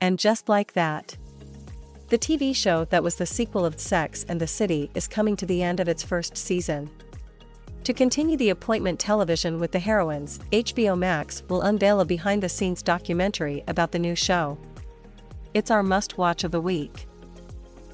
and Just Like That. The TV show that was the sequel of Sex and the City is coming to the end of its first season. To continue the appointment television with the heroines, HBO Max will unveil a behind the scenes documentary about the new show. It's our must watch of the week.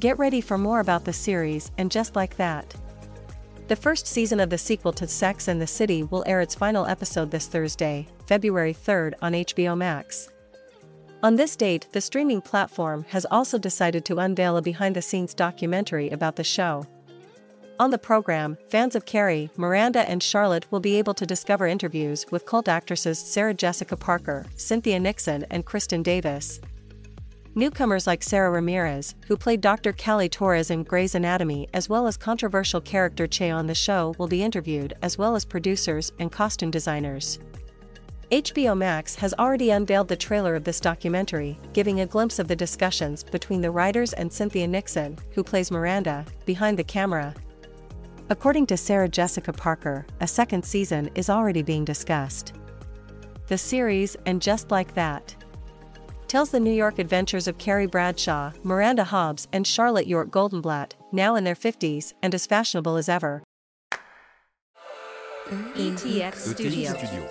Get ready for more about the series and just like that. The first season of the sequel to Sex and the City will air its final episode this Thursday, February 3rd on HBO Max. On this date, the streaming platform has also decided to unveil a behind the scenes documentary about the show. On the program, fans of Carrie, Miranda, and Charlotte will be able to discover interviews with cult actresses Sarah Jessica Parker, Cynthia Nixon, and Kristin Davis. Newcomers like Sara Ramirez, who played Dr. Callie Torres in Grey's Anatomy, as well as controversial character Che on the show, will be interviewed, as well as producers and costume designers. HBO Max has already unveiled the trailer of this documentary, giving a glimpse of the discussions between the writers and Cynthia Nixon, who plays Miranda, behind the camera. According to Sarah Jessica Parker, a second season is already being discussed. The series, and just like that, tells the New York adventures of Carrie Bradshaw, Miranda Hobbs, and Charlotte York Goldenblatt, now in their 50s and as fashionable as ever. ETX Studio.